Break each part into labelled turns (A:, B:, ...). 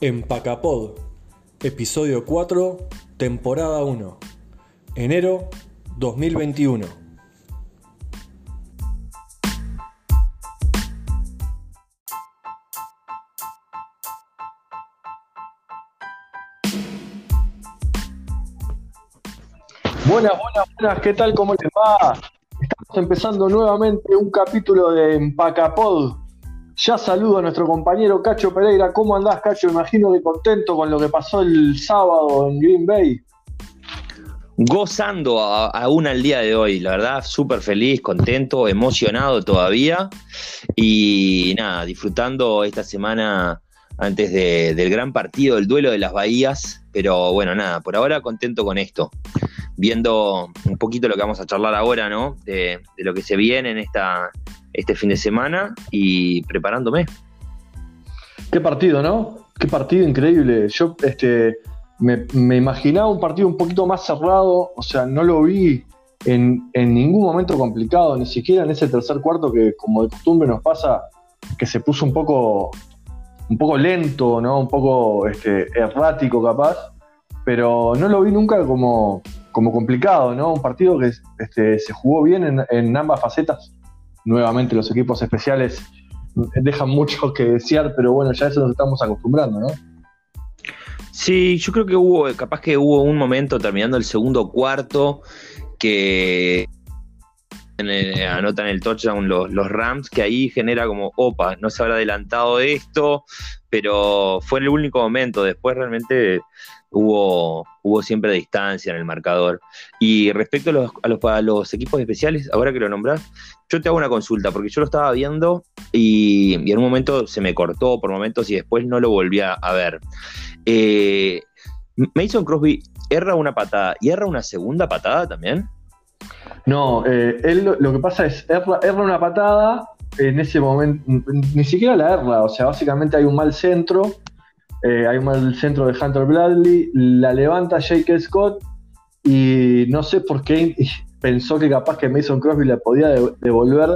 A: Empacapod, episodio 4, temporada 1, enero 2021.
B: Buenas, buenas, buenas, ¿qué tal? ¿Cómo les va? Estamos empezando nuevamente un capítulo de Empacapod. Ya saludo a nuestro compañero Cacho Pereira. ¿Cómo andás, Cacho? Imagino que contento con lo que pasó el sábado en Green Bay.
C: Gozando aún al día de hoy, la verdad, súper feliz, contento, emocionado todavía y nada, disfrutando esta semana antes de- del gran partido, del duelo de las Bahías, pero bueno, nada, por ahora contento con esto, viendo un poquito lo que vamos a charlar ahora, ¿no? De, lo que se viene en esta, este fin de semana y preparándome.
B: Qué partido, ¿no? Qué partido increíble. Yo este, me, me imaginaba un partido un poquito más cerrado, o sea, no lo vi en, en ningún momento complicado, ni siquiera en ese tercer cuarto que como de costumbre nos pasa, que se puso un poco, un poco lento, ¿no? Un poco este, errático capaz, pero no lo vi nunca como, como complicado, ¿no? Un partido que este, se jugó bien en, en ambas facetas. Nuevamente los equipos especiales dejan mucho que desear, pero bueno, ya eso nos estamos acostumbrando, ¿no?
C: Sí, yo creo que hubo, capaz que hubo un momento terminando el segundo cuarto que el- anotan el touchdown los Rams, que ahí genera como, opa, no se habrá adelantado esto, pero fue el único momento. Después realmente hubo, hubo siempre distancia en el marcador. Y respecto a los, a los, equipos especiales, ahora que lo nombrás, yo te hago una consulta, porque yo lo estaba viendo y, en un momento se me cortó por momentos y después no lo volví a, a ver. Eh, Mason Crosby erra una patada y erra una segunda patada también.
B: No, eh, él lo, lo que pasa es, erra, erra una patada, en ese momento, ni siquiera la erra, o sea, básicamente hay un mal centro, eh, hay un mal centro de Hunter Bradley, la levanta Jake Scott y no sé por qué pensó que capaz que Mason Crosby la podía de- devolver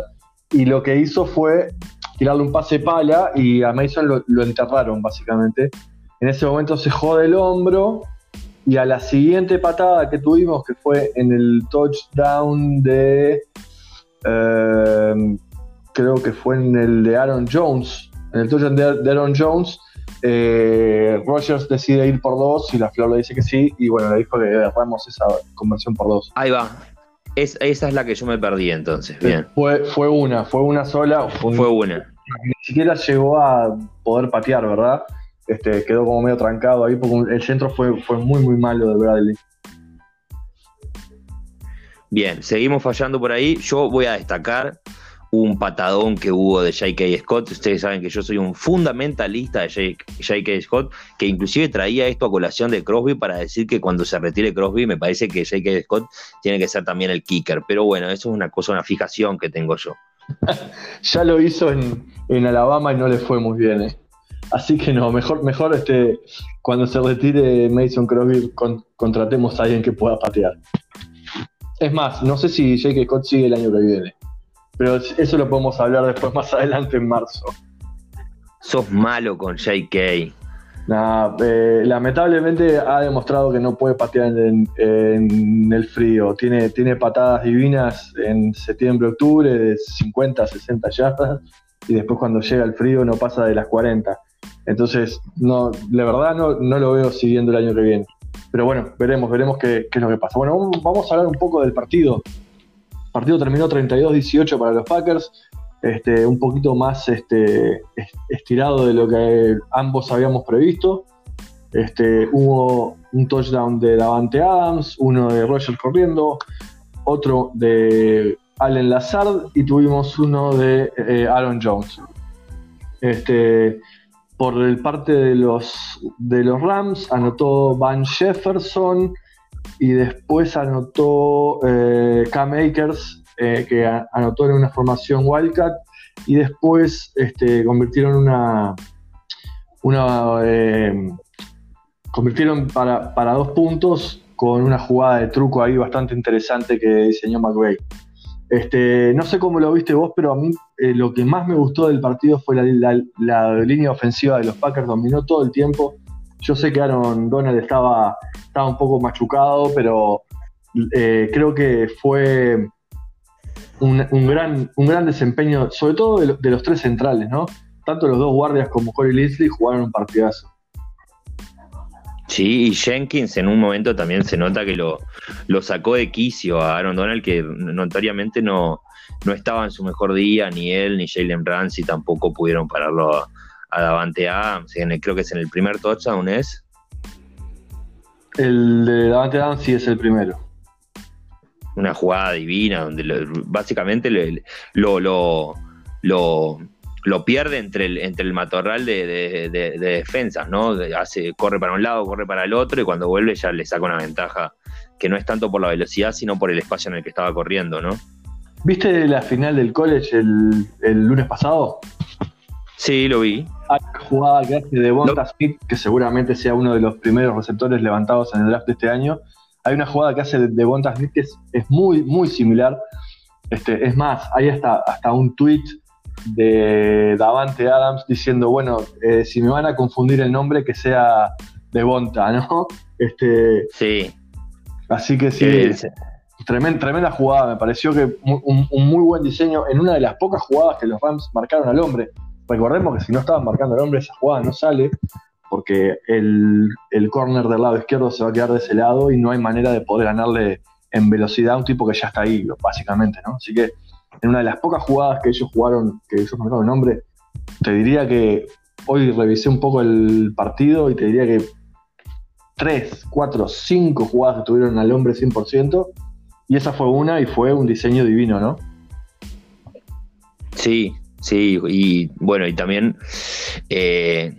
B: y lo que hizo fue tirarle un pase pala y a Mason lo, lo enterraron básicamente. En ese momento se jode el hombro y a la siguiente patada que tuvimos, que fue en el touchdown de. eh, creo que fue en el de Aaron Jones. En el touchdown de Aaron Jones, eh, Rogers decide ir por dos y la Flor le dice que sí. Y bueno, le dijo que agarramos esa conversión por dos.
C: Ahí va. Es, esa es la que yo me perdí entonces. Bien.
B: Fue, fue una, fue una sola. Fue
C: Fue una.
B: ni siquiera llegó a poder patear, ¿verdad? Este, quedó como medio trancado ahí porque el centro fue, fue muy, muy malo de Bradley.
C: Bien, seguimos fallando por ahí. Yo voy a destacar un patadón que hubo de J.K. Scott. Ustedes saben que yo soy un fundamentalista de J.K. Scott, que inclusive traía esto a colación de Crosby para decir que cuando se retire Crosby, me parece que J.K. Scott tiene que ser también el kicker. Pero bueno, eso es una cosa, una fijación que tengo yo.
B: Ya lo hizo en, Alabama y no le fue muy bien. ¿eh? Así que no, mejor, mejor este, cuando se retire Mason Crosby con- contratemos a alguien que pueda patear. Es más, no sé si Jake Scott sigue el año que viene. Pero eso lo podemos hablar después más adelante en marzo.
C: Sos malo con J.K.
B: Nah, eh, lamentablemente ha demostrado que no puede patear en, en el frío. Tiene, tiene patadas divinas en septiembre, octubre, de 50, 60 yardas, y después cuando llega el frío no pasa de las 40. Entonces, no, la verdad no, no lo veo siguiendo el año que viene. Pero bueno, veremos, veremos qué, qué es lo que pasa. Bueno, vamos- vamos a hablar un poco del partido. Partido terminó 32-18 para los Packers este, un poquito más este, est- estirado de lo que ambos habíamos previsto. Este, hubo un touchdown de Davante Adams, uno de Roger corriendo, otro de Allen Lazard y tuvimos uno de eh, Aaron Jones. Este, por el parte de los, de los Rams anotó Van Jefferson y después anotó eh, Cam Akers, eh, que anotó en una formación Wildcat, y después este, convirtieron una. una eh, convirtieron para, para dos puntos con una jugada de truco ahí bastante interesante que diseñó McVay. Este, no sé cómo lo viste vos, pero a mí eh, lo que más me gustó del partido fue la, línea ofensiva de los Packers, dominó todo el tiempo. Yo sé que Aaron Donald estaba, estaba un poco machucado, pero eh, creo que fue un, gran, un gran desempeño, sobre todo de, los tres centrales, ¿no? Tanto los dos guardias como Corey Leslie jugaron un partidazo.
C: Sí, y Jenkins en un momento también se nota que lo, lo sacó de quicio a Aaron Donald, que notoriamente no, no estaba en su mejor día, ni él ni Jalen Ramsey tampoco pudieron pararlo a, Davante Adams. creo que es en el primer touchdown, ¿es?
B: El de Davante Adams sí es el primero
C: una jugada divina donde básicamente lo, lo, lo, pierde entre el, entre el matorral de, defensas, ¿no? Hace, corre para un lado, corre para el otro y cuando vuelve ya le saca una ventaja que no es tanto por la velocidad, sino por el espacio en el que estaba corriendo, ¿no?
B: ¿Viste la final del college el, lunes pasado?
C: Sí, lo vi.
B: Hay jugada que hace de Bonta Smith, que seguramente sea uno de los primeros receptores levantados en el draft de este año, hay una jugada que hace de Bonta Smith que es, muy, muy similar. Este, es más, hay hasta, hasta un tweet de Davante Adams diciendo, bueno, eh, si me van a confundir el nombre, que sea de Bonta, ¿no? Este,
C: sí.
B: Así que sí, tremenda, tremenda jugada. Me pareció que un, muy buen diseño en una de las pocas jugadas que los Rams marcaron al hombre. Recordemos que si no estaban marcando al hombre, esa jugada no sale porque el, el corner del lado izquierdo se va a quedar de ese lado y no hay manera de poder ganarle en velocidad a un tipo que ya está ahí, básicamente, ¿no? Así que en una de las pocas jugadas que ellos jugaron, que ellos marcaron el nombre, te diría que hoy revisé un poco el partido y te diría que tres, cuatro, cinco jugadas que tuvieron al hombre 100%, y esa fue una y fue un diseño divino, ¿no?
C: Sí, sí, y bueno, y también eh,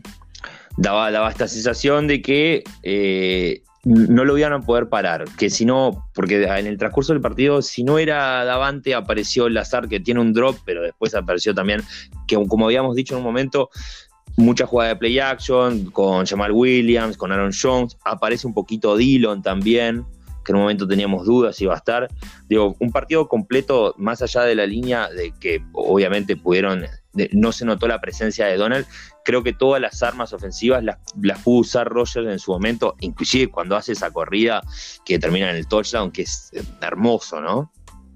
C: daba, daba esta sensación de que eh, no lo iban a poder parar, que si no, porque en el transcurso del partido, si no era Davante, apareció Lazar que tiene un drop, pero después apareció también, que como habíamos dicho en un momento, mucha jugada de play action con Jamal Williams, con Aaron Jones, aparece un poquito Dillon también, que en un momento teníamos dudas si iba a estar. Digo, un partido completo, más allá de la línea de que obviamente pudieron, no se notó la presencia de Donald, creo que todas las armas ofensivas las, pudo usar Rogers en su momento, inclusive cuando hace esa corrida que termina en el touchdown, que es eh, hermoso, ¿no?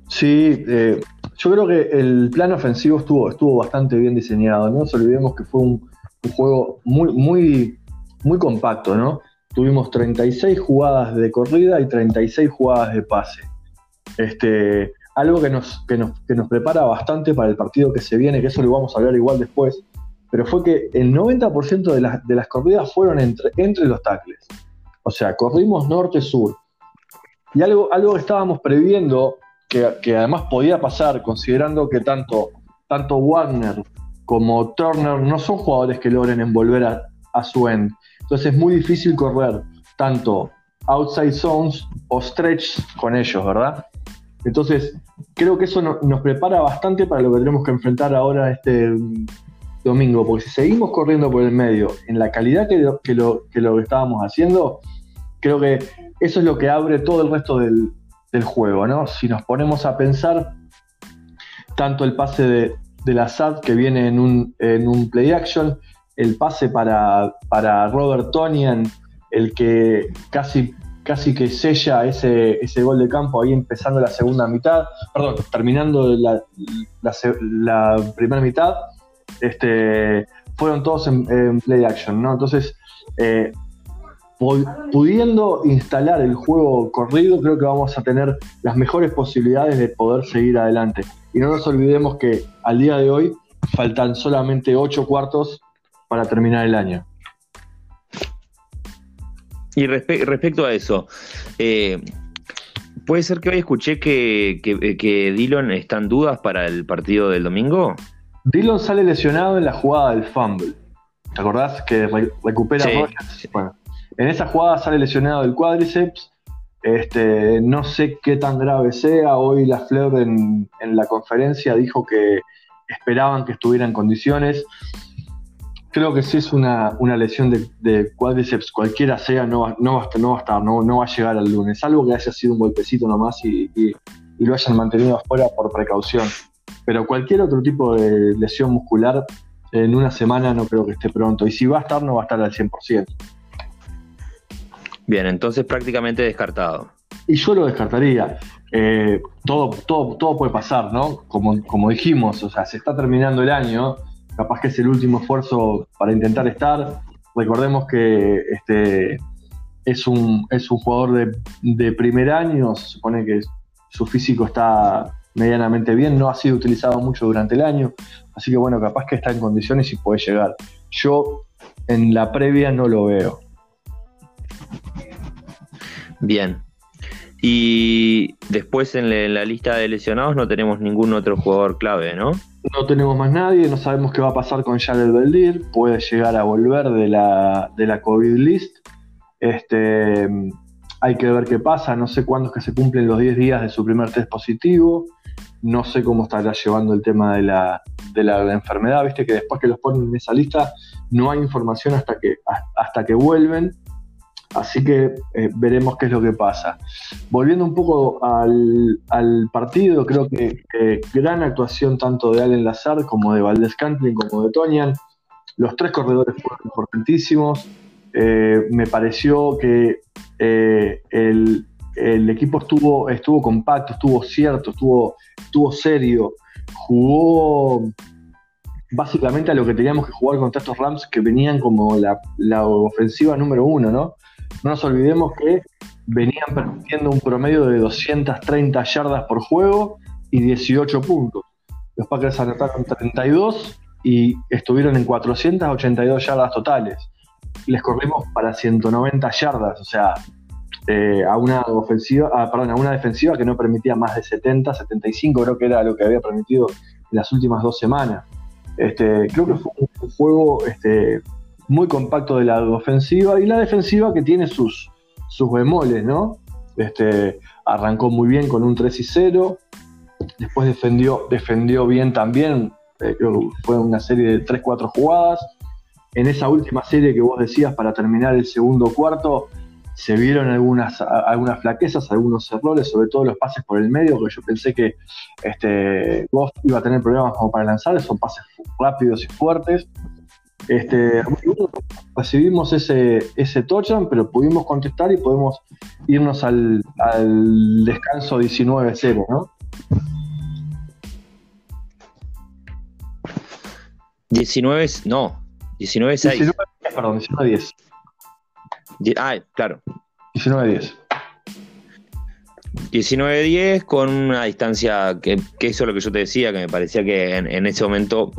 B: Sí, eh, yo creo que el plan ofensivo estuvo, estuvo bastante bien diseñado, no nos olvidemos que fue un, juego muy, muy, muy compacto, ¿no? Tuvimos 36 jugadas de corrida y 36 jugadas de pase. Este, algo que nos, que nos, que nos prepara bastante para el partido que se viene, que eso lo vamos a hablar igual después, pero fue que el 90% de las, de las corridas fueron entre, entre los tackles. O sea, corrimos norte-sur. Y algo, algo que estábamos previendo, que, además podía pasar, considerando que tanto, tanto Wagner como Turner no son jugadores que logren envolver a, su end. Entonces es muy difícil correr tanto outside zones o stretch con ellos, ¿verdad? Entonces, creo que eso nos prepara bastante para lo que tenemos que enfrentar ahora este domingo, porque si seguimos corriendo por el medio en la calidad que lo que, estábamos haciendo, creo que eso es lo que abre todo el resto del, juego, ¿no? Si nos ponemos a pensar, tanto el pase de, la SAT que viene en un play action, el pase para, para Robert Tonian, el que casi, casi que sella ese, ese gol de campo ahí empezando la segunda mitad, perdón, terminando la, la primera mitad, este, fueron todos en, play action, ¿no? Entonces, eh, pudiendo instalar el juego corrido, creo que vamos a tener las mejores posibilidades de poder seguir adelante. Y no nos olvidemos que al día de hoy faltan solamente ocho cuartos para terminar el año.
C: Y respecto a eso, eh, ¿puede ser que hoy escuché que, que, que Dillon está en dudas para el partido del domingo?
B: Dillon sale lesionado en la jugada del fumble. ¿Te acordás que recupera Bueno, en esa jugada sale lesionado el cuádriceps. Este, no sé qué tan grave sea. Hoy la Fleur en, la conferencia dijo que esperaban que estuviera en condiciones. Creo que si es una, lesión de, cuádriceps, cualquiera sea, no, no, va, no va a estar, no, no va a llegar al lunes. Algo que haya sido un golpecito nomás y, y lo hayan mantenido afuera por precaución. Pero cualquier otro tipo de lesión muscular en una semana no creo que esté pronto. Y si va a estar, no va a estar al 100%.
C: Bien, entonces prácticamente descartado.
B: Y yo lo descartaría. Eh, todo, todo, todo puede pasar, ¿no? Como, como dijimos, o sea, se está terminando el año, capaz que es el último esfuerzo para intentar estar. Recordemos que este, es, un, es un jugador de, de primer año, se supone que su físico está medianamente bien, no ha sido utilizado mucho durante el año, así que bueno, capaz que está en condiciones y puede llegar. Yo en la previa no lo veo.
C: Bien. Y después en la lista de lesionados no tenemos ningún otro jugador clave, ¿no?
B: No tenemos más nadie, no sabemos qué va a pasar con Jared Beldir, puede llegar a volver de la, de la COVID list. Este, hay que ver qué pasa, no sé cuándo es que se cumplen los 10 días de su primer test positivo, no sé cómo estará llevando el tema de la, de la enfermedad, viste que después que los ponen en esa lista no hay información hasta que, hasta que vuelven Así que eh, veremos qué es lo que pasa. Volviendo un poco al, partido, creo que, gran actuación tanto de Allen Lazar como de Valdés Cantlin como de Tonian. Los tres corredores fueron importantísimos. Eh, me pareció que eh, el, equipo estuvo, estuvo compacto, estuvo cierto, estuvo, estuvo serio. Jugó básicamente a lo que teníamos que jugar contra estos Rams que venían como la, la ofensiva número uno, ¿no? No nos olvidemos que venían permitiendo un promedio de 230 yardas por juego y 18 puntos. Los Packers anotaron 32 y estuvieron en 482 yardas totales. Les corrimos para 190 yardas, o sea, eh, a una ofensiva, ah, perdón, a una defensiva que no permitía más de 70, 75, creo que era lo que había permitido en las últimas dos semanas. Este, creo que fue un juego este, muy compacto de la ofensiva y la defensiva que tiene sus, sus bemoles, ¿no? Este, arrancó muy bien con un 3 y 0, después defendió, defendió bien también, eh, fue una serie de 3-4 jugadas. En esa última serie que vos decías para terminar el segundo cuarto, se vieron algunas, algunas flaquezas, algunos errores, sobre todo los pases por el medio, que yo pensé que este, Goff iba a tener problemas como para lanzar, son pases rápidos y fuertes. Este, recibimos ese, ese touchdown, pero pudimos contestar y podemos irnos al, descanso 19-0, ¿no?
C: 19, no, 19-6.
B: Perdón, 19-10.
C: Ah, claro.
B: 19-10.
C: 19-10 con una distancia que, eso es lo que yo te decía, que me parecía que en, ese momento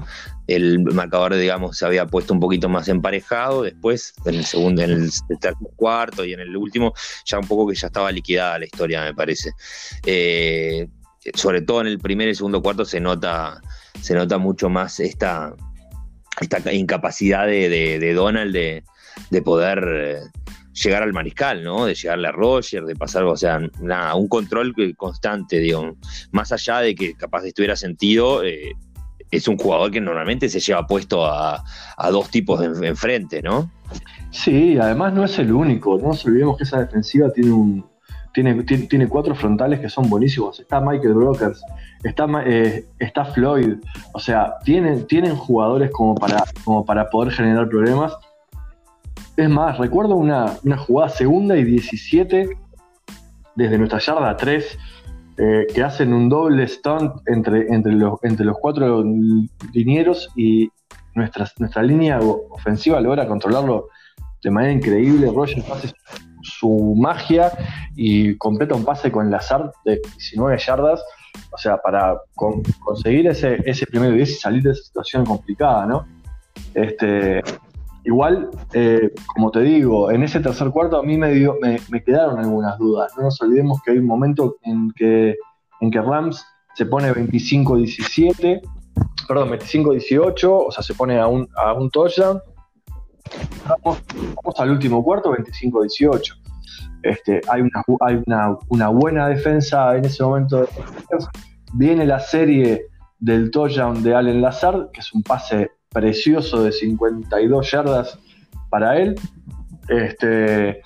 C: el marcador, digamos, se había puesto un poquito más emparejado. Después, en el segundo, en el tercer cuarto y en el último, ya un poco que ya estaba liquidada la historia, me parece. Eh, sobre todo en el primer y segundo cuarto se nota, se nota mucho más esta, esta incapacidad de, Donald de, de poder eh, llegar al mariscal, ¿no? De llegarle a Roger, de pasar, o sea, nada, un control constante, digo, más allá de que capaz estuviera sentido, eh, es un jugador que normalmente se lleva puesto a, dos tipos enfrente, ¿no?
B: Sí, además no es el único, no nos olvidemos que esa defensiva tiene un tiene, tiene, cuatro frontales que son buenísimos. Está Michael Brokers, está, eh, está Floyd, o sea, tienen, tienen jugadores como para, como para poder generar problemas es más, recuerdo una, jugada segunda y 17 desde nuestra yarda 3 eh, que hacen un doble stunt entre, entre, los, entre los cuatro linieros y nuestra, nuestra línea ofensiva logra controlarlo de manera increíble. Roger hace su magia y completa un pase con azar de 19 yardas. O sea, para conseguir ese, ese primer 10 y salir de esa situación complicada, ¿no? Este, Igual, eh, como te digo, en ese tercer cuarto a mí me, dio, me, quedaron algunas dudas. No nos olvidemos que hay un momento en que, en que Rams se pone 25-17, perdón, 25-18, o sea, se pone a un, a un touchdown. Vamos, al último cuarto, 25-18. Este, hay una, hay una, una, buena defensa en ese momento. Viene la serie del touchdown de Allen Lazard, que es un pase precioso de 52 yardas para él. Este,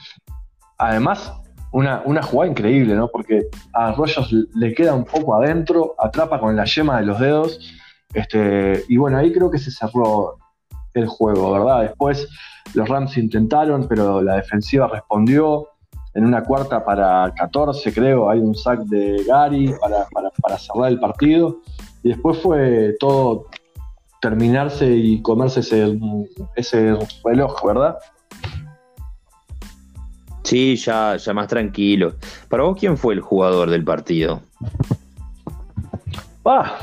B: además, una, una jugada increíble, ¿no? Porque a Rogers le queda un poco adentro, atrapa con la yema de los dedos, este, y bueno, ahí creo que se cerró el juego, ¿verdad? Después los Rams intentaron, pero la defensiva respondió. En una cuarta para 14, creo, hay un sack de Gary para, para cerrar el partido. Y después fue todo terminarse y comerse ese, ese reloj, ¿verdad?
C: Sí, ya, ya más tranquilo. Para vos, ¿quién fue el jugador del partido?
B: Ah,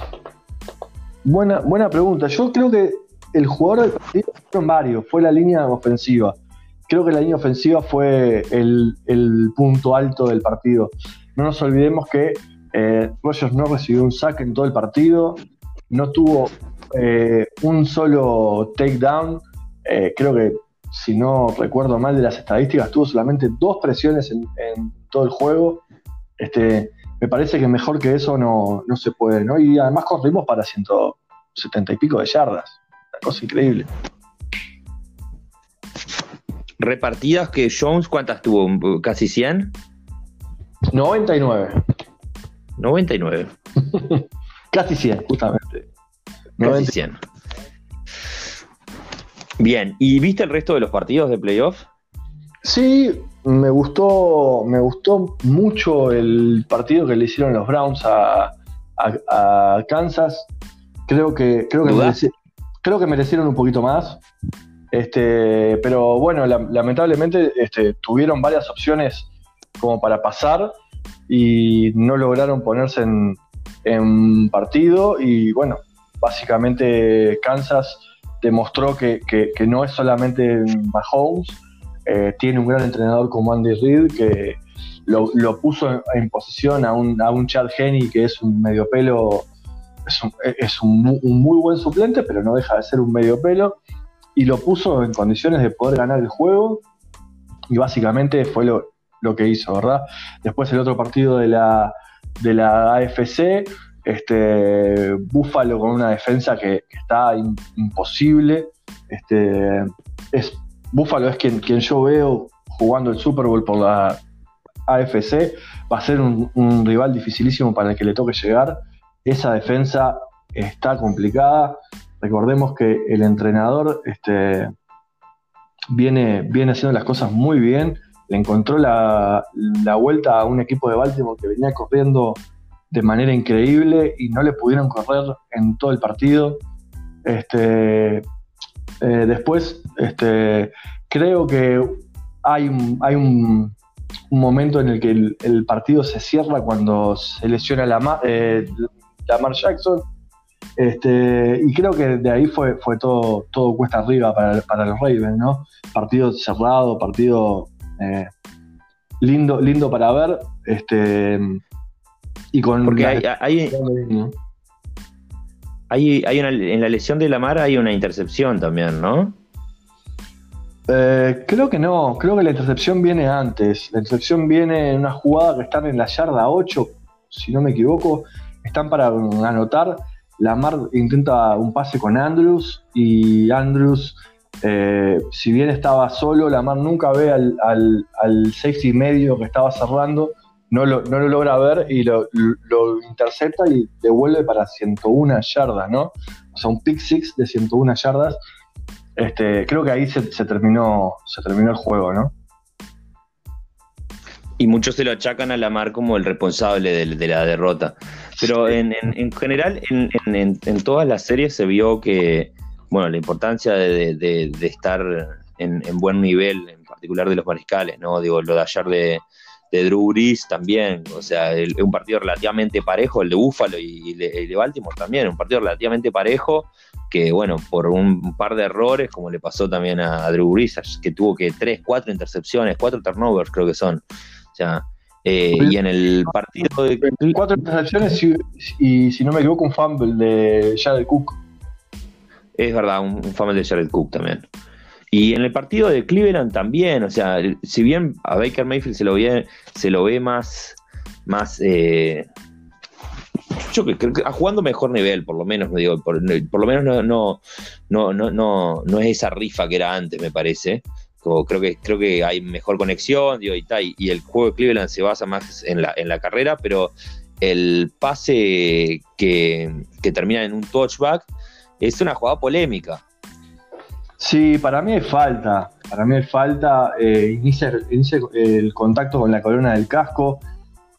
B: buena, buena pregunta. Yo creo que el jugador del partido fueron varios, fue la línea ofensiva. Creo que la línea ofensiva fue el, punto alto del partido. No nos olvidemos que eh, Rogers no recibió un sack en todo el partido, no tuvo eh, un solo takedown. Eh, creo que si no recuerdo mal de las estadísticas, tuvo solamente dos presiones en, todo el juego. Este, me parece que mejor que eso no, se puede, ¿no? Y además corrimos para 170 y pico de yardas. Una cosa increíble.
C: Repartidas que Jones, ¿cuántas tuvo? ¿Casi 100?
B: 99.
C: 99.
B: Casi 100, justamente.
C: Casi 100. Bien, ¿y viste el resto de los partidos de playoff?
B: Sí, me gustó, me gustó mucho el partido que le hicieron los Browns a, Kansas. Creo que, creo que, creo que merecieron un poquito más. Este, pero bueno, lamentablemente este, tuvieron varias opciones como para pasar y no lograron ponerse en, en partido. Y bueno, básicamente Kansas demostró que, no es solamente Mahomes, eh, tiene un gran entrenador como Andy Reid que lo, puso en, posición a un, a un Chad Henney que es un medio pelo, es, un, muy buen suplente, pero no deja de ser un medio pelo, y lo puso en condiciones de poder ganar el juego, y básicamente fue lo, lo que hizo, ¿verdad? Después el otro partido de la, de la AFC, este, Búfalo con una defensa que, está imposible. Este, es, Búfalo es quien, quien yo veo jugando el Super Bowl por la AFC. Va a ser un, rival dificilísimo para el que le toque llegar. Esa defensa está complicada. Recordemos que el entrenador este, viene, viene haciendo las cosas muy bien. Le encontró la, la vuelta a un equipo de Baltimore que venía corriendo de manera increíble y no le pudieron correr en todo el partido. Este, eh, después, este, creo que hay, hay un, momento en el que el, partido se cierra cuando se lesiona la eh, Lamar Jackson. Este, y creo que de ahí fue, fue todo, todo cuesta arriba para, para los Ravens, ¿no? Partido cerrado, partido eh, lindo, lindo para ver. Este,
C: y con Porque hay, hay, una, en la lesión de Lamar hay una intercepción también, ¿no?
B: Eh, creo que no, creo que la intercepción viene antes. La intercepción viene en una jugada que están en la yarda 8, si no me equivoco. Están para anotar. Lamar intenta un pase con Andrews y Andrews, eh, si bien estaba solo, Lamar nunca ve al, al, al safety medio que estaba cerrando no lo, logra ver y lo, intercepta y devuelve para 101 yardas, ¿no? O sea, un pick six de 101 yardas. Este, creo que ahí se, terminó, se terminó el juego, ¿no?
C: Y muchos se lo achacan a Lamar como el responsable de, la derrota. Pero en, general, en, todas las series se vio que, bueno, la importancia de, estar en, buen nivel, en particular de los mariscales, ¿no? Digo, lo de ayer de, de Drew también, o sea, un partido relativamente parejo, el de Búfalo y, de, Baltimore también, un partido relativamente parejo, que bueno, por un par de errores, como le pasó también a, Drew que tuvo que tres, cuatro intercepciones, cuatro turnovers creo que son, o sea, eh, y en el partido de...
B: Cuatro intercepciones y, si no me equivoco un fumble de Jared Cook.
C: Es verdad, un, un de Jared Cook también. Y en el partido de Cleveland también, o sea, si bien a Baker Mayfield se lo ve, se lo ve más, más eh, yo creo que jugando mejor nivel, por lo menos, me digo, por, lo menos no, no, no, no, no, es esa rifa que era antes, me parece. creo que creo que hay mejor conexión y, y el juego de Cleveland se basa más en la, en la carrera, pero el pase que, termina en un touchback es una jugada polémica.
B: Sí, para mí hay falta. Para mí hay falta. Eh, inicia, el contacto con la corona del casco.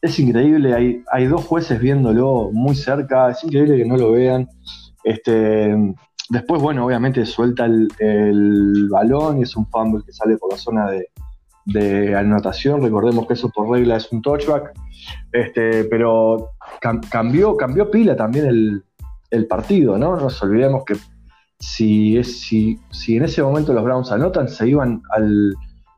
B: Es increíble. Hay, dos jueces viéndolo muy cerca. Es increíble que no lo vean. Este, después, bueno, obviamente suelta el, balón y es un fumble que sale por la zona de, de anotación. Recordemos que eso por regla es un touchback. Este, pero cambió, cambió pila también el, partido, ¿no? No nos olvidemos que si, es, si, si en ese momento los Browns anotan, se iban al,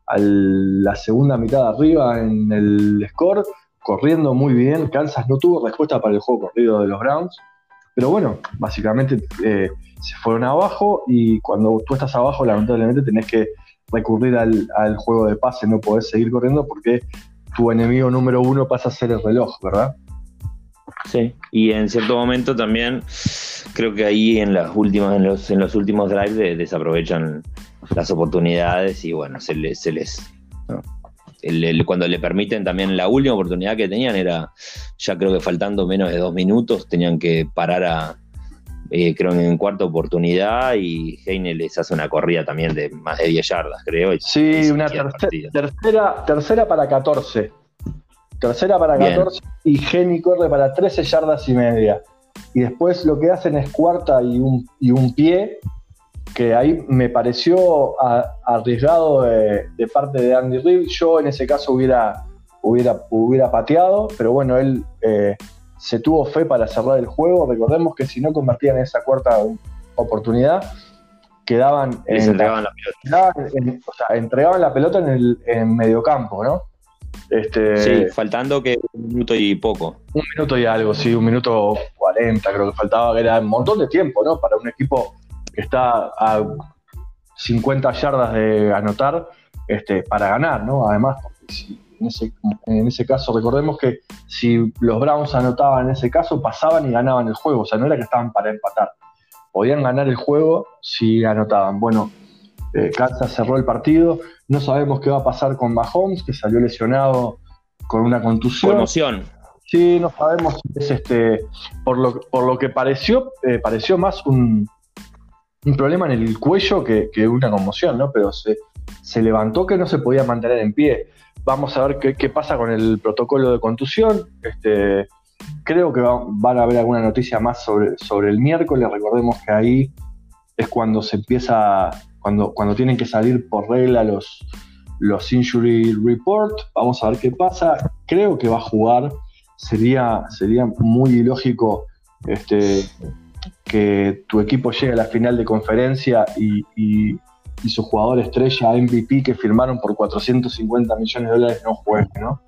B: a la segunda mitad arriba en el score, corriendo muy bien. Kansas no tuvo respuesta para el juego corrido de los Browns. Pero bueno, básicamente eh, se fueron abajo y cuando tú estás abajo, lamentablemente tenés que recurrir al, al, juego de pase, no podés seguir corriendo porque tu enemigo número uno pasa a ser el reloj, ¿verdad?
C: Sí, y en cierto momento también creo que ahí en las últimas, en los, en los últimos drives desaprovechan las oportunidades y bueno, se les, se les cuando le permiten también la última oportunidad que tenían era, ya creo que faltando menos de dos minutos, tenían que parar a, eh, creo en cuarta oportunidad y Heine les hace una corrida también de más de 10 yardas, creo.
B: sí, una tercera, tercera para 14. Tercera para 14 y Geni corre para 13 yardas y media. Y después lo que hacen es cuarta y un, y un pie, que ahí me pareció arriesgado de, parte de Andy Reid. Yo en ese caso hubiera, hubiera, hubiera pateado, pero bueno, él eh, se tuvo fe para cerrar el juego. Recordemos que si no convertían esa cuarta oportunidad, quedaban
C: en, entregaban la
B: pelota. o sea, entregaban la pelota en el en mediocampo, ¿no?
C: Este, sí, faltando que un minuto y poco.
B: Un minuto y algo, sí, un minuto cuarenta creo que faltaba, era un montón de tiempo, ¿no? Para un equipo que está a 50 yardas de anotar este, para ganar, ¿no? Además, porque si en ese, caso, recordemos que si los Browns anotaban en ese caso, pasaban y ganaban el juego. O sea, no era que estaban para empatar. Podían ganar el juego si anotaban. Bueno, eh, Kansas cerró el partido. No sabemos qué va a pasar con Mahomes, que salió lesionado con una contusión.
C: Conmoción.
B: Sí, no sabemos es este. Por lo, por lo que pareció, eh, pareció más un, un, problema en el cuello que, una conmoción, ¿no? Pero se, se levantó que no se podía mantener en pie. Vamos a ver qué, pasa con el protocolo de contusión. Este, creo que van a haber alguna noticia más sobre, sobre el miércoles. Recordemos que ahí es cuando se empieza, cuando, cuando tienen que salir por regla los, los injury report. Vamos a ver qué pasa. Creo que va a jugar. Sería, sería muy ilógico este, que tu equipo llegue a la final de conferencia y y su jugador estrella MVP que firmaron por 450 millones de dólares no juegue, ¿no?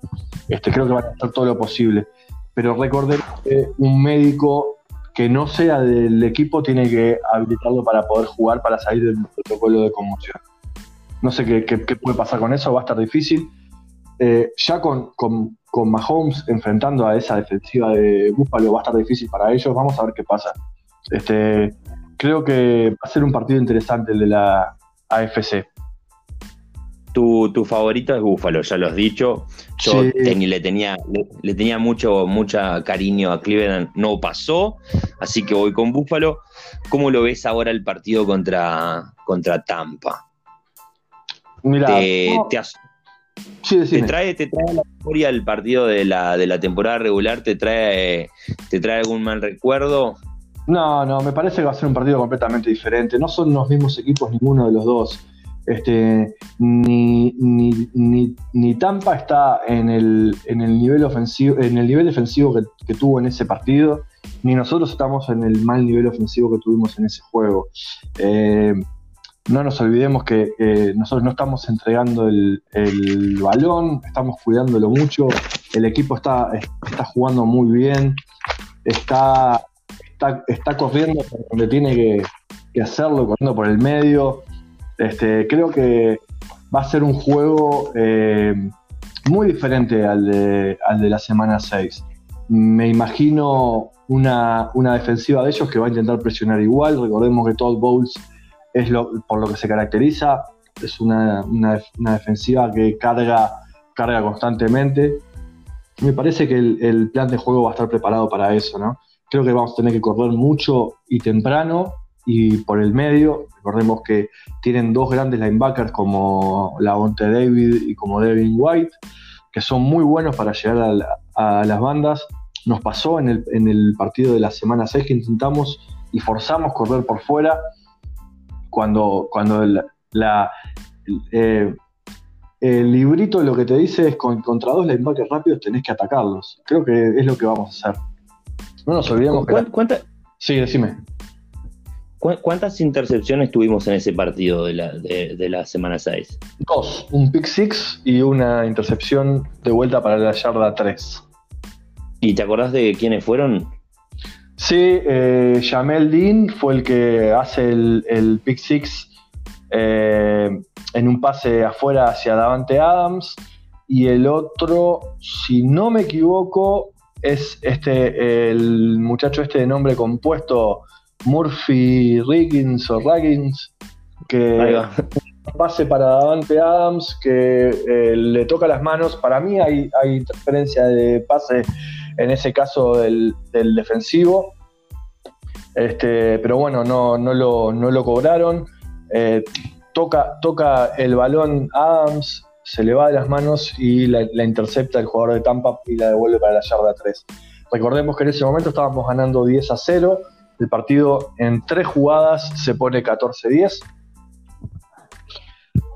B: Este, creo que van a hacer todo lo posible. Pero recordemos que un médico que no sea del equipo tiene que habilitarlo para poder jugar, para salir del protocolo de conmoción. No sé qué, puede pasar con eso, va a estar difícil. Eh, ya con, con, con, Mahomes enfrentando a esa defensiva de Buffalo va a estar difícil para ellos. Vamos a ver qué pasa. Este, creo que va a ser un partido interesante el de la, AFC.
C: Tu, tu, favorito es Búfalo, ya lo has dicho. Yo le tenía, le, tenía mucho, mucha cariño a Cleveland, no pasó, así que voy con Búfalo. ¿Cómo lo ves ahora el partido contra, contra Tampa?
B: Mira,
C: te, trae, te trae la memoria el partido de la, de la temporada regular, te trae, te trae algún mal recuerdo.
B: No, no, me parece que va a ser un partido completamente diferente. No son los mismos equipos ninguno de los dos. Este, ni, ni, Tampa está en el, en el nivel ofensivo, en el nivel defensivo que, tuvo en ese partido, ni nosotros estamos en el mal nivel ofensivo que tuvimos en ese juego. Eh, no nos olvidemos que nosotros no estamos entregando el, el, balón, estamos cuidándolo mucho, el equipo está, está jugando muy bien, está está, corriendo por donde tiene que, hacerlo, corriendo por el medio. Este, creo que va a ser un juego eh, muy diferente al de, la semana 6. Me imagino una, defensiva de ellos que va a intentar presionar igual. Recordemos que Todd Bowles es por lo que se caracteriza. es una, defensiva que carga, carga constantemente. Me parece que el, plan de juego va a estar preparado para eso, ¿no? Creo que vamos a tener que correr mucho y temprano y por el medio. Recordemos que tienen dos grandes linebackers como Lavonte David y como Devin White, que son muy buenos para llegar a, las bandas. Nos pasó en el, en el partido de la semana 6 que intentamos y forzamos correr por fuera cuando, cuando la, eh, el librito lo que te dice es con, contra dos linebackers rápidos tenés que atacarlos. Creo que es lo que vamos a hacer. No nos olvidemos
C: que...
B: Sí, decime.
C: ¿Cuántas intercepciones tuvimos en ese partido de la, de, la semana 6?
B: Dos, un pick six y una intercepción de vuelta para la yarda 3.
C: ¿Y te acordás de quiénes fueron?
B: Sí, eh, Jamel Dean fue el que hace el, pick six eh, en un pase afuera hacia Davante Adams. Y el otro, si no me equivoco, es este el muchacho este de nombre compuesto, Murphy Riggins o Raggins, que pase para Davante Adams, que eh, le toca las manos. Para mí hay, hay interferencia de pase en ese caso del, defensivo. Este, pero bueno, no, no, lo, cobraron. Eh, toca, toca el balón Adams, se le va de las manos y la, intercepta el jugador de Tampa y la devuelve para la yarda 3. Recordemos que en ese momento estábamos ganando 10 a 0. El partido en tres jugadas se pone 14-10.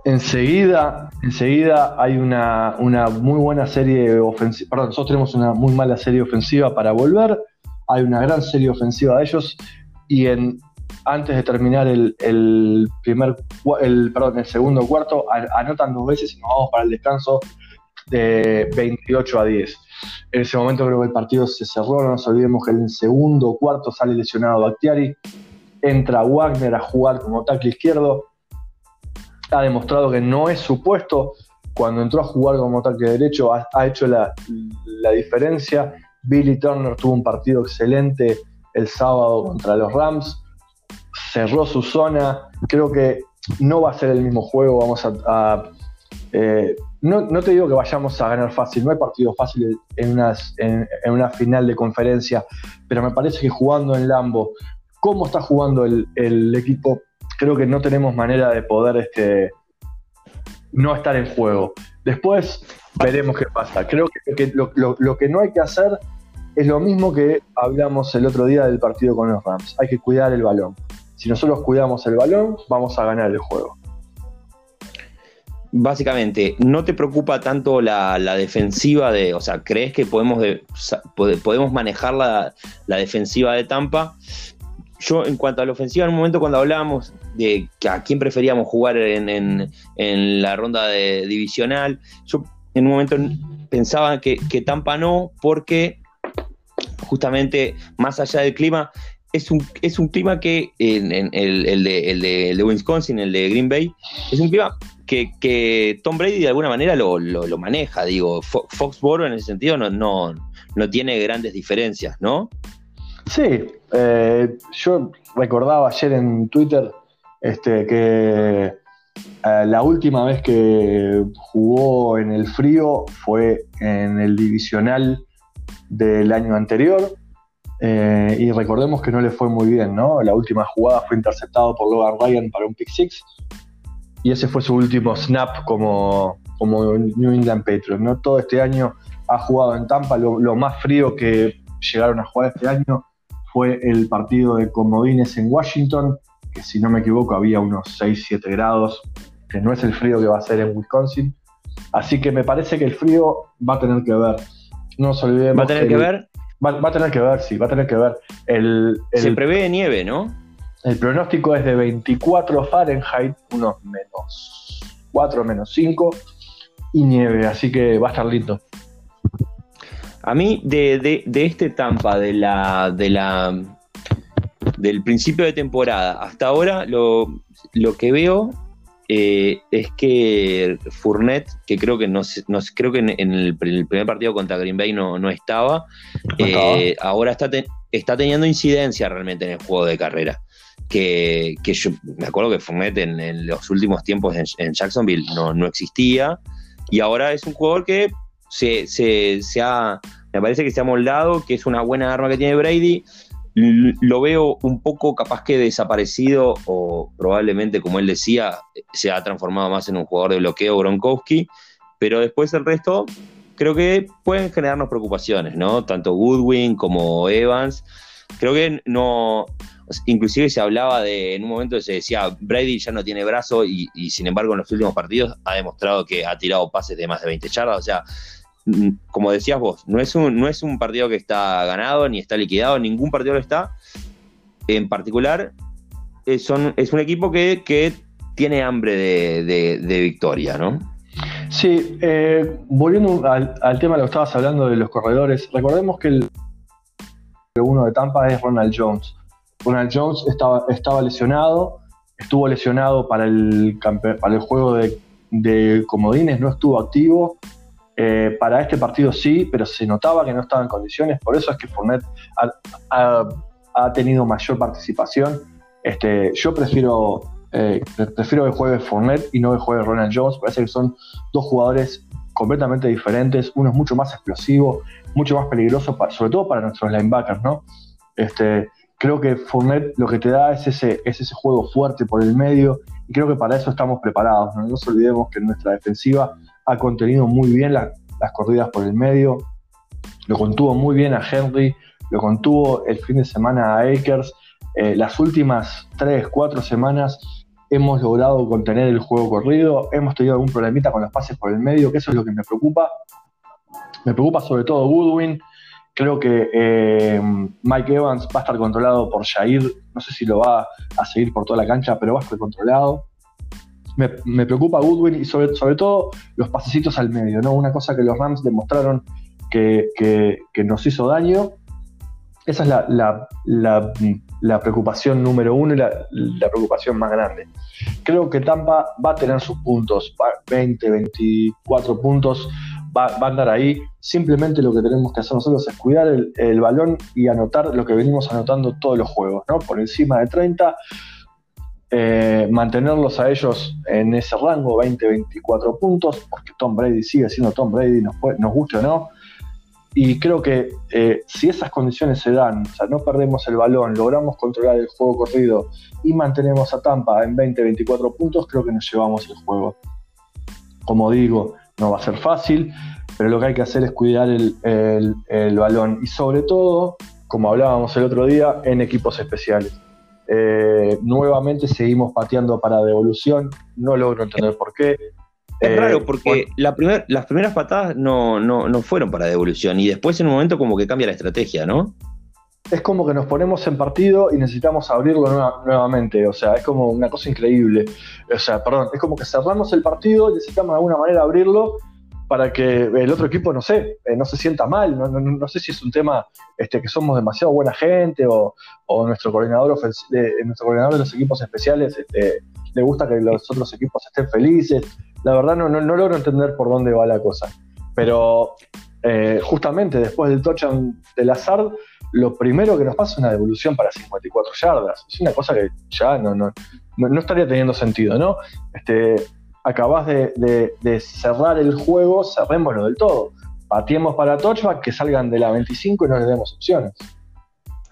B: Enseguida, enseguida hay una, muy buena serie ofensiva, perdón, nosotros tenemos una muy mala serie ofensiva para volver, hay una gran serie ofensiva de ellos y en, antes de terminar el, primer, el, perdón, el segundo cuarto, anotan dos veces y nos vamos para el descanso de 28 a 10. En ese momento creo que el partido se cerró, no nos olvidemos que en el segundo cuarto sale lesionado Bactiari, entra Wagner a jugar como tackle izquierdo, ha demostrado que no es su puesto. Cuando entró a jugar como ataque derecho, ha, hecho la, diferencia. Billy Turner tuvo un partido excelente el sábado contra los Rams. Cerró su zona. Creo que no va a ser el mismo juego. Vamos a. Eh, no, te digo que vayamos a ganar fácil, no hay partido fácil en, en, una final de conferencia, pero me parece que jugando en Lambo, cómo está jugando el, equipo creo que no tenemos manera de poder este, no estar en juego. Después veremos qué pasa. Creo que, lo, que no hay que hacer es lo mismo que hablamos el otro día del partido con los Rams. Hay que cuidar el balón. Si nosotros cuidamos el balón, vamos a ganar el juego.
C: Básicamente, ¿no te preocupa tanto la, defensiva de, o sea, crees que podemos, podemos manejar la, defensiva de Tampa yo en cuanto a la ofensiva, en un momento cuando hablábamos de a quién preferíamos jugar en, la ronda de divisional, yo en un momento pensaba que, Tampa no, porque justamente más allá del clima, es un, es un clima que en, el, de, Wisconsin, el de Green Bay, es un clima que, Tom Brady de alguna manera lo, maneja. Digo, Foxboro en ese sentido no, no, no tiene grandes diferencias, ¿no?
B: Sí, eh, yo recordaba ayer en Twitter este, que eh, la última vez que jugó en el frío fue en el divisional del año anterior. Eh, y recordemos que no le fue muy bien, ¿no? La última jugada fue interceptado por Logan Ryan para un pick six. Y ese fue su último snap como, como New England Patriots, ¿no? Todo este año ha jugado en Tampa, lo más frío que llegaron a jugar este año fue el partido de comodines en Washington, que si no me equivoco había unos 6-7 grados, que no es el frío que va a ser en Wisconsin. Así que me parece que el frío va a tener que ver. No nos olvidemos.
C: ¿Va a tener que ver?
B: Va, a tener que ver, sí, va a tener que ver. El,
C: Se prevé nieve, ¿no?
B: El pronóstico es de 24 Fahrenheit, unos menos 4, menos 5, y nieve, así que va a estar lindo.
C: A mí, de, este Tampa, de la, de la, del principio de temporada hasta ahora, lo, que veo eh, es que Fournette, que creo que no, creo que en, el, primer partido contra Green Bay no, estaba, eh, ahora está está teniendo incidencia realmente en el juego de carrera. Que, yo me acuerdo que Fournette en, los últimos tiempos en, Jacksonville no, no, existía. Y ahora es un jugador que se, se, se ha, me parece que se ha moldado, que es una buena arma que tiene Brady lo veo un poco capaz que desaparecido o probablemente, como él decía, se ha transformado más en un jugador de bloqueo Gronkowski, pero después el resto creo que pueden generarnos preocupaciones, ¿no? Tanto Goodwin como Evans. Creo que no, inclusive se hablaba de, en un momento se decía, Brady ya no tiene brazo y, sin embargo en los últimos partidos ha demostrado que ha tirado pases de más de 20 yardas, o sea, Mm, como decías vos, no es, un, no es un partido que está ganado ni está liquidado, ningún partido lo está. En particular, eh, es un equipo que, tiene hambre de, victoria, ¿no?
B: Sí, eh, volviendo al, tema de lo que estabas hablando de los corredores, recordemos que el uno de Tampa es Ronald Jones. Ronald Jones estaba, estaba lesionado, estuvo lesionado para el, para el juego de, comodines, no estuvo activo, eh, para este partido sí, pero se notaba que no estaba en condiciones, por eso es que Fournette ha, tenido mayor participación. Este, yo prefiero, eh, prefiero que juegue Fournette y no que juegue Ronald Jones, parece que son dos jugadores completamente diferentes, uno es mucho más explosivo, mucho más peligroso, sobre todo para nuestros linebackers, ¿no? Este, creo que Fournette lo que te da es ese, es ese juego fuerte por el medio y creo que para eso estamos preparados. No, no nos olvidemos que nuestra defensiva ha contenido muy bien las corridas por el medio, lo contuvo muy bien a Henry, lo contuvo el fin de semana a Akers. Eh, las últimas 3, 4 semanas hemos logrado contener el juego corrido, hemos tenido algún problemita con los pases por el medio, que eso es lo que me preocupa. Me preocupa sobre todo Goodwin. Creo que eh, Mike Evans va a estar controlado por Jair. No sé si lo va a seguir por toda la cancha, pero va a estar controlado me, preocupa Goodwin y sobre, todo los pasecitos al medio, ¿no? Una cosa que los Rams demostraron que, nos hizo daño. Esa es la, preocupación número uno y la, preocupación más grande. Creo que Tampa va a tener sus puntos, 20, 24 puntos, va, a andar ahí. Simplemente lo que tenemos que hacer nosotros es cuidar el, balón y anotar lo que venimos anotando todos los juegos, ¿no? Por encima de 30 eh, mantenerlos a ellos en ese rango, 20-24 puntos, porque Tom Brady sigue siendo Tom Brady, nos, nos guste o no. Y creo que eh, si esas condiciones se dan, o sea, no perdemos el balón, logramos controlar el juego corrido y mantenemos a Tampa en 20-24 puntos, creo que nos llevamos el juego. Como digo, no va a ser fácil, pero lo que hay que hacer es cuidar el, el balón y sobre todo, como hablábamos el otro día, en equipos especiales. Eh, nuevamente seguimos pateando para devolución, no logro entender por qué.
C: Es raro eh, porque la las primeras patadas no, no, fueron para devolución y después en un momento como que cambia la estrategia, ¿no?
B: Es como que nos ponemos en partido y necesitamos abrirlo nuevamente, o sea, es como una cosa increíble. O sea, perdón, es como que cerramos el partido y necesitamos de alguna manera abrirlo para que el otro equipo, no sé, eh, no se sienta mal. No, sé si es un tema este, que somos demasiado buena gente o, nuestro, coordinador de, nuestro coordinador de los equipos especiales este, le gusta que los otros equipos estén felices. La verdad no, no, logro entender por dónde va la cosa. Pero eh, justamente después del touchdown del azar, lo primero que nos pasa es una devolución para 54 yardas. Es una cosa que ya no, no, no estaría teniendo sentido, ¿no? Este, acabás de, cerrar el juego, cerrémoslo del todo. Pateemos para touchback, que salgan de la 25 y no les demos opciones.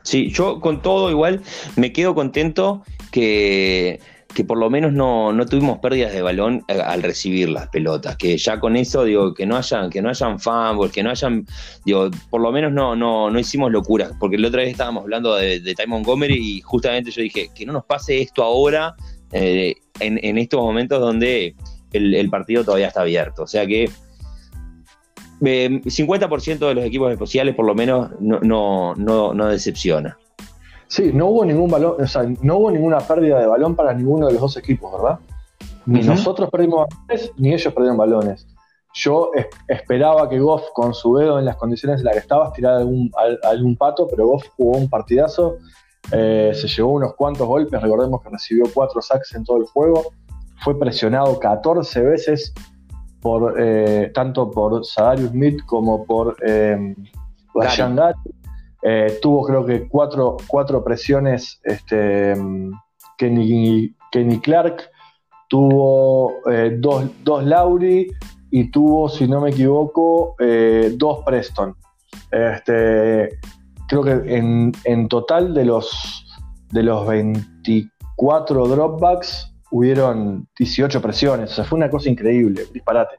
C: Sí, yo con todo igual me quedo contento que, por lo menos no, tuvimos pérdidas de balón eh, al recibir las pelotas, que ya con eso digo que no hayan que no hayan fumbles, que no hayan digo, por lo menos no no no hicimos locuras, porque la otra vez estábamos hablando de, de Ty Montgomery y justamente yo dije que no nos pase esto ahora eh, en, estos momentos donde el, partido todavía está abierto. O sea que 50% eh, de los equipos especiales por lo menos no, no, decepciona.
B: Sí, no hubo ningún balón, o sea, no hubo ninguna pérdida de balón para ninguno de los dos equipos, ¿verdad? Ni nosotros perdimos balones, ni ellos perdieron balones. Yo esperaba que Goff, con su dedo en las condiciones en las que estaba, tirara algún, algún pato, pero Goff jugó un partidazo eh, se llevó unos cuantos golpes, recordemos que recibió cuatro sacks en todo el juego, fue presionado 14 veces por eh, tanto por Sadarius Smith como por eh. Eh, tuvo creo que cuatro, cuatro presiones este, Kenny, Kenny Clark, tuvo eh, dos, dos Lauri y tuvo, si no me equivoco, eh, dos Preston. Este, creo que en, en, total de los, de los 24 dropbacks hubieron 18 presiones. O sea, fue una cosa increíble, disparate.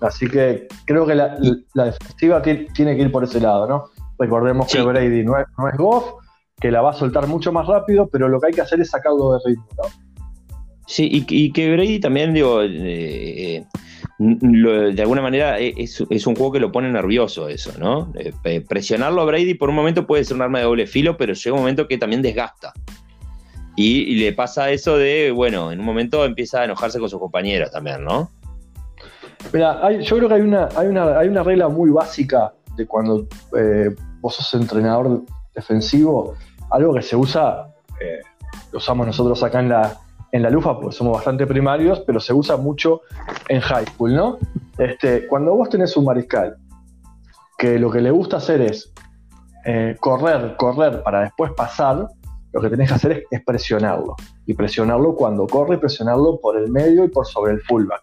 B: Así que creo que la, defensiva tiene que ir por ese lado, ¿no? Recordemos que Brady no es, no es Goff, que la va a soltar mucho más rápido, pero lo que hay que hacer es sacarlo de ritmo, ¿no?
C: Sí, y, que Brady también, digo, eh, de alguna manera es, un juego que lo pone nervioso eso, ¿no? Eh, presionarlo a Brady por un momento puede ser un arma de doble filo, pero llega un momento que también desgasta. Y, le pasa eso de, bueno, en un momento empieza a enojarse con sus compañeros también, ¿no?
B: Mira, yo creo que hay una, hay, una, hay una regla muy básica de cuando eh, vos sos entrenador defensivo, algo que se usa, eh, lo usamos nosotros acá en la, en la LUFA porque somos bastante primarios, pero se usa mucho en high school, ¿no? Este, cuando vos tenés un mariscal que lo que le gusta hacer es eh, correr, correr para después pasar, lo que tenés que hacer es, presionarlo. Y presionarlo cuando corre, presionarlo por el medio y por sobre el fullback.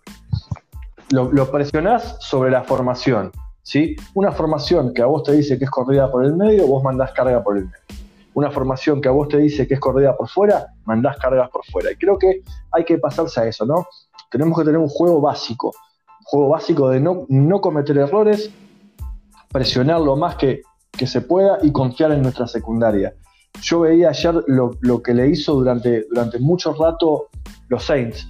B: Lo, lo, presionás sobre la formación. ¿Sí? Una formación que a vos te dice que es corrida por el medio, vos mandás carga por el medio. Una formación que a vos te dice que es corrida por fuera, mandás cargas por fuera. Y creo que hay que pasarse a eso, ¿no? Tenemos que tener un juego básico. Un juego básico de no, no cometer errores, presionar lo más que, que se pueda y confiar en nuestra secundaria. Yo veía ayer lo, que le hizo durante, durante mucho rato los Saints.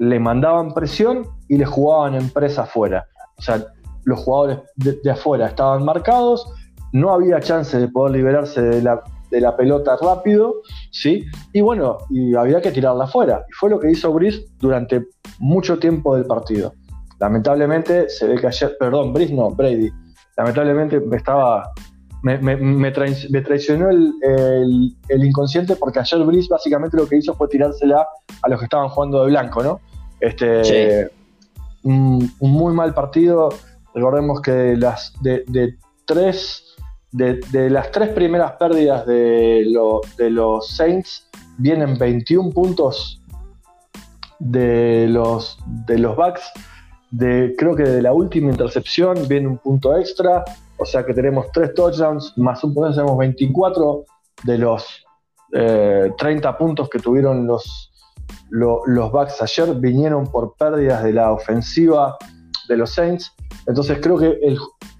B: Le mandaban presión y le jugaban en presa afuera. O sea, los jugadores de, afuera estaban marcados, no había chance de poder liberarse de la, de la pelota rápido, ¿sí? Y bueno, y había que tirarla afuera. Y fue lo que hizo Brice durante mucho tiempo del partido. Lamentablemente se ve que ayer, perdón, Brice no, Brady. Lamentablemente me estaba me, me, traicionó el, inconsciente porque ayer Brice básicamente lo que hizo fue tirársela a los que estaban jugando de blanco, ¿no? Este, un, muy mal partido. Recordemos que las, de, tres, de, las tres primeras pérdidas de, de los Saints vienen 21 puntos de los, de los Bucks. De, creo que de la última intercepción viene un punto extra. O sea que tenemos tres touchdowns más un punto, tenemos 24 de los 30 eh, puntos que tuvieron los, los Bucks ayer, vinieron por pérdidas de la ofensiva de los Saints. Entonces creo que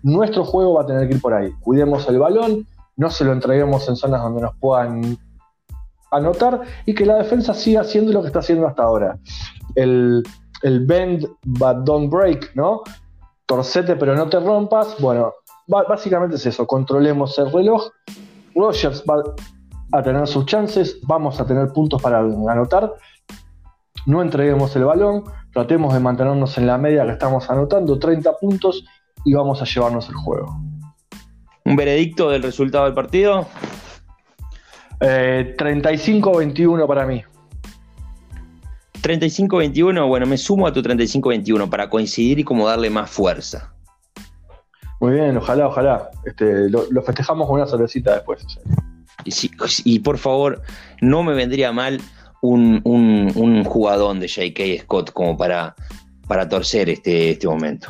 B: nuestro juego va a tener que ir por ahí. Cuidemos el balón, no se lo entreguemos en zonas donde nos puedan anotar y que la defensa siga haciendo lo que está haciendo hasta ahora. El, el bend but don't break, ¿no? Torcete pero no te rompas. Bueno, básicamente es eso, controlemos el reloj. Rogers va a tener sus chances, vamos a tener puntos para anotar. No entreguemos el balón, tratemos de mantenernos en la media que estamos anotando, 30 puntos, y vamos a llevarnos el juego.
C: ¿Un veredicto del resultado del partido?
B: 35-21 eh, para mí.
C: 35-21, bueno, me sumo a tu 35-21 para coincidir y como darle más fuerza.
B: Muy bien, ojalá, ojalá. Este, lo, festejamos con una cervecita después.
C: Y, por favor, no me vendría mal un, un, jugadón de J.K. Scott como para, para torcer este, este momento.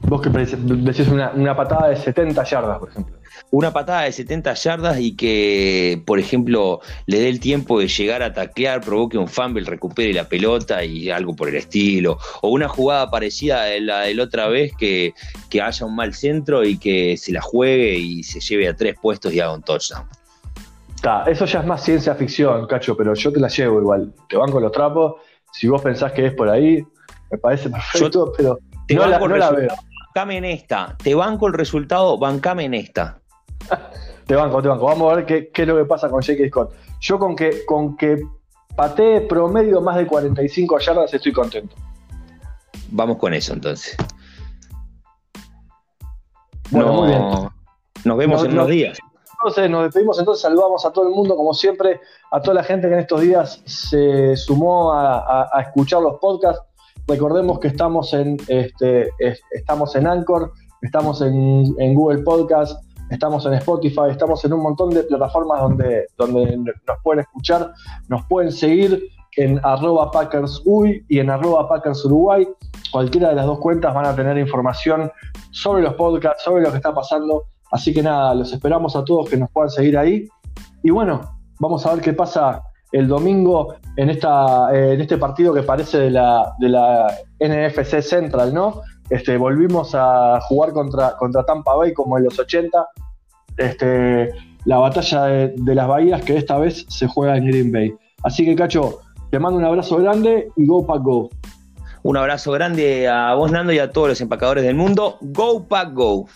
B: Vos que decís una, una patada de 70 yardas, por ejemplo
C: una patada de 70 yardas y que, por ejemplo, le dé el tiempo de llegar a taclear, provoque un fumble, recupere la pelota y algo por el estilo. O una jugada parecida a la de la otra vez que, haya un mal centro y que se la juegue y se lleve a tres puestos y haga un touchdown.
B: Eso ya es más ciencia ficción, cacho, pero yo te la llevo igual. Te banco los trapos. Si vos pensás que es por ahí, me parece perfecto, pero
C: no, la, no la veo. Bancame en esta. Te banco el resultado, bancame en esta.
B: te banco, te banco. Vamos a ver qué, es lo que pasa con J.K. Scott. Yo con que, con que patee promedio más de 45 yardas estoy contento.
C: Vamos con eso entonces.
B: Bueno, muy bien.
C: Nos vemos en unos días.
B: Entonces nos despedimos, entonces saludamos a todo el mundo, como siempre, a toda la gente que en estos días se sumó a, escuchar los podcasts. Recordemos que estamos en, este, estamos en Anchor, estamos en, Google Podcast, estamos en Spotify, estamos en un montón de plataformas donde, donde nos pueden escuchar, nos pueden seguir en arroba PackersUy y en arroba Packers Uruguay. Cualquiera de las dos cuentas van a tener información sobre los podcasts, sobre lo que está pasando. Así que nada, los esperamos a todos que nos puedan seguir ahí. Y bueno, vamos a ver qué pasa el domingo en, esta, eh, en este partido que parece de la, de la NFC Central, ¿no? Este, volvimos a jugar contra, contra Tampa Bay como en los 80. Este, la batalla de, de las bahías que esta vez se juega en Green Bay. Así que, Cacho, te mando un abrazo grande y Go Pack Go.
C: Un abrazo grande a vos, Nando, y a todos los empacadores del mundo. Go Pack Go.